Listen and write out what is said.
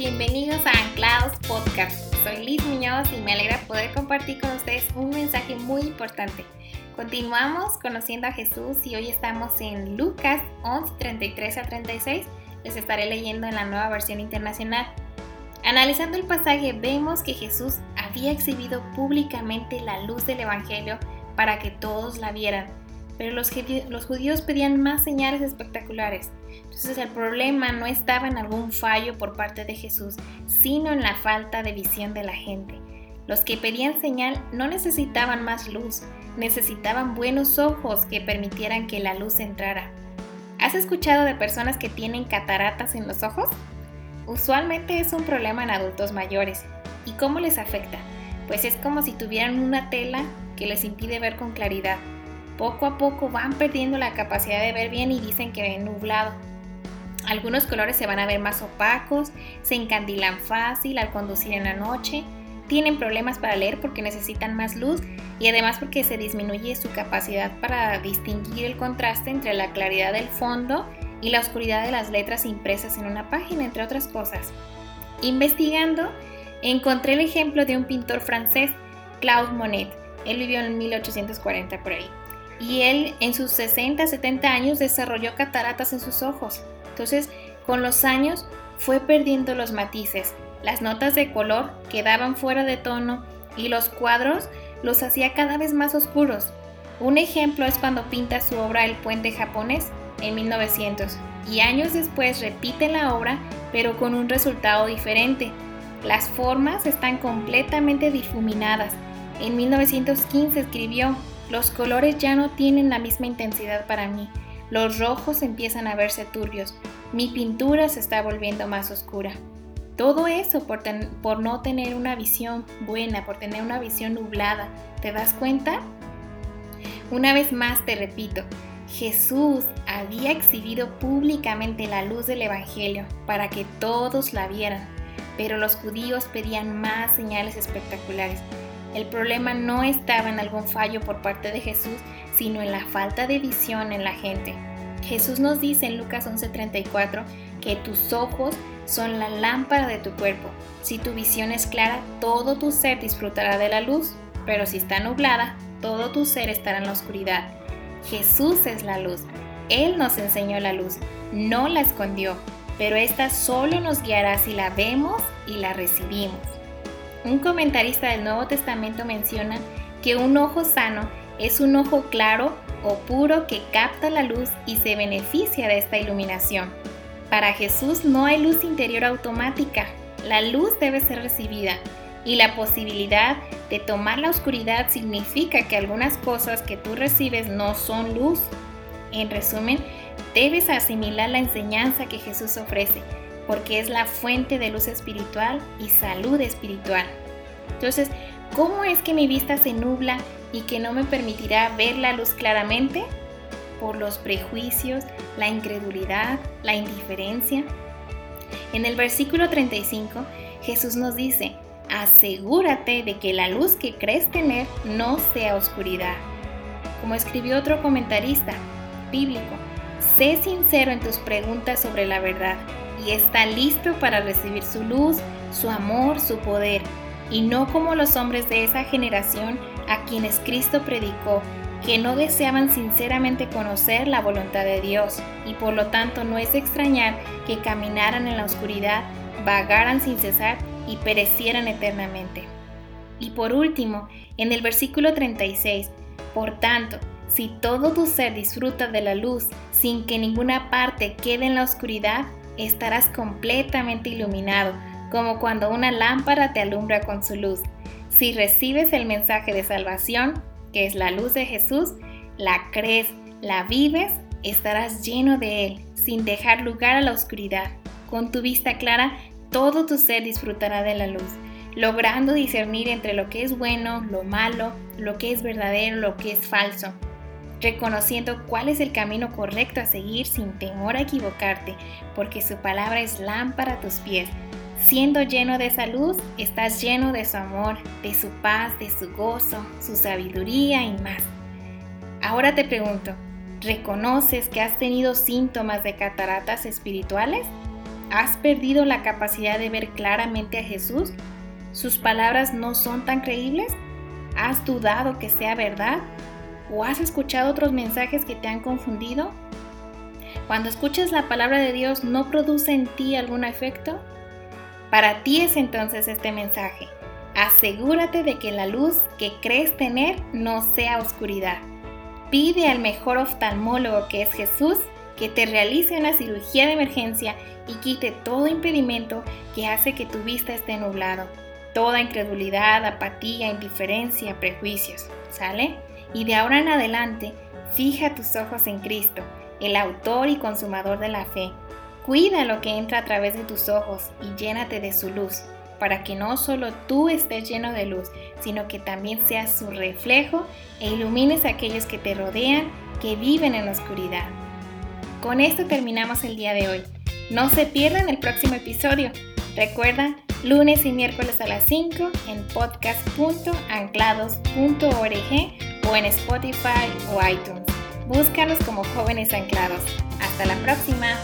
bienvenidos a Anclados Podcast. Soy Liz Muñoz y me alegra poder compartir con ustedes un mensaje muy importante. Continuamos conociendo a Jesús y hoy estamos en Lucas 11, 33 a 36. Les estaré leyendo en la nueva versión internacional. Analizando el pasaje vemos que Jesús había exhibido públicamente la luz del Evangelio para que todos la vieran, pero los, los judíos pedían más señales espectaculares. Entonces el problema no estaba en algún fallo por parte de Jesús, sino en la falta de visión de la gente. Los que pedían señal no necesitaban más luz, necesitaban buenos ojos que permitieran que la luz entrara. ¿Has escuchado de personas que tienen cataratas en los ojos? Usualmente es un problema en adultos mayores. ¿Y cómo les afecta? Pues es como si tuvieran una tela que les impide ver con claridad. Poco a poco van perdiendo la capacidad de ver bien y dicen que ven nublado. Algunos colores se van a ver más opacos, se encandilan fácil al conducir en la noche, tienen problemas para leer porque necesitan más luz y además porque se disminuye su capacidad para distinguir el contraste entre la claridad del fondo y la oscuridad de las letras impresas en una página, entre otras cosas. Investigando, encontré el ejemplo de un pintor francés, Claude Monet. Él vivió en 1840 por ahí. Y él en sus 60-70 años desarrolló cataratas en sus ojos. Entonces, con los años fue perdiendo los matices, las notas de color quedaban fuera de tono y los cuadros los hacía cada vez más oscuros. Un ejemplo es cuando pinta su obra El puente japonés en 1900 y años después repite la obra pero con un resultado diferente. Las formas están completamente difuminadas. En 1915 escribió, los colores ya no tienen la misma intensidad para mí. Los rojos empiezan a verse turbios. Mi pintura se está volviendo más oscura. Todo eso por, por, no tener una visión buena, por tener una visión nublada. ¿Te das cuenta? Una vez más te repito, Jesús había exhibido públicamente la luz del Evangelio para que todos la vieran, pero los judíos pedían más señales espectaculares. El problema no estaba en algún fallo por parte de Jesús, sino en la falta de visión en la gente. Jesús nos dice en Lucas 11:34 que tus ojos son la lámpara de tu cuerpo. Si tu visión es clara, todo tu ser disfrutará de la luz, pero si está nublada, todo tu ser estará en la oscuridad. Jesús es la luz. Él nos enseñó la luz, no la escondió, pero esta solo nos guiará si la vemos y la recibimos. Un comentarista del Nuevo Testamento menciona que un ojo sano es un ojo claro o puro que capta la luz y se beneficia de esta iluminación. Para Jesús no hay luz interior automática, la luz debe ser recibida y la posibilidad de tomar la oscuridad significa que algunas cosas que tú recibes no son luz. En resumen, debes asimilar la enseñanza que Jesús ofrece porque es la fuente de luz espiritual y salud espiritual. Entonces, ¿cómo es que mi vista se nubla y que no me permitirá ver la luz claramente? Por los prejuicios, la incredulidad, la indiferencia. En el versículo 35, Jesús nos dice, asegúrate de que la luz que crees tener no sea oscuridad. Como escribió otro comentarista bíblico, sé sincero en tus preguntas sobre la verdad y está listo para recibir su luz, su amor, su poder, y no como los hombres de esa generación a quienes Cristo predicó, que no deseaban sinceramente conocer la voluntad de Dios, y por lo tanto no es extrañar que caminaran en la oscuridad, vagaran sin cesar y perecieran eternamente. Y por último, en el versículo 36, por tanto, si todo tu ser disfruta de la luz sin que ninguna parte quede en la oscuridad, estarás completamente iluminado, como cuando una lámpara te alumbra con su luz. Si recibes el mensaje de salvación, que es la luz de Jesús, la crees, la vives, estarás lleno de Él, sin dejar lugar a la oscuridad. Con tu vista clara, todo tu ser disfrutará de la luz, logrando discernir entre lo que es bueno, lo malo, lo que es verdadero, lo que es falso reconociendo cuál es el camino correcto a seguir sin temor a equivocarte, porque su palabra es lámpara a tus pies. Siendo lleno de esa luz, estás lleno de su amor, de su paz, de su gozo, su sabiduría y más. Ahora te pregunto, ¿reconoces que has tenido síntomas de cataratas espirituales? ¿Has perdido la capacidad de ver claramente a Jesús? ¿Sus palabras no son tan creíbles? ¿Has dudado que sea verdad? ¿O has escuchado otros mensajes que te han confundido? Cuando escuchas la palabra de Dios, ¿no produce en ti algún efecto? Para ti es entonces este mensaje. Asegúrate de que la luz que crees tener no sea oscuridad. Pide al mejor oftalmólogo que es Jesús que te realice una cirugía de emergencia y quite todo impedimento que hace que tu vista esté nublado. Toda incredulidad, apatía, indiferencia, prejuicios. ¿Sale? Y de ahora en adelante, fija tus ojos en Cristo, el autor y consumador de la fe. Cuida lo que entra a través de tus ojos y llénate de su luz, para que no solo tú estés lleno de luz, sino que también seas su reflejo e ilumines a aquellos que te rodean, que viven en la oscuridad. Con esto terminamos el día de hoy. No se pierdan el próximo episodio. Recuerda, lunes y miércoles a las 5 en podcast.anclados.org o en Spotify o iTunes. Búscalos como jóvenes anclados. Hasta la próxima.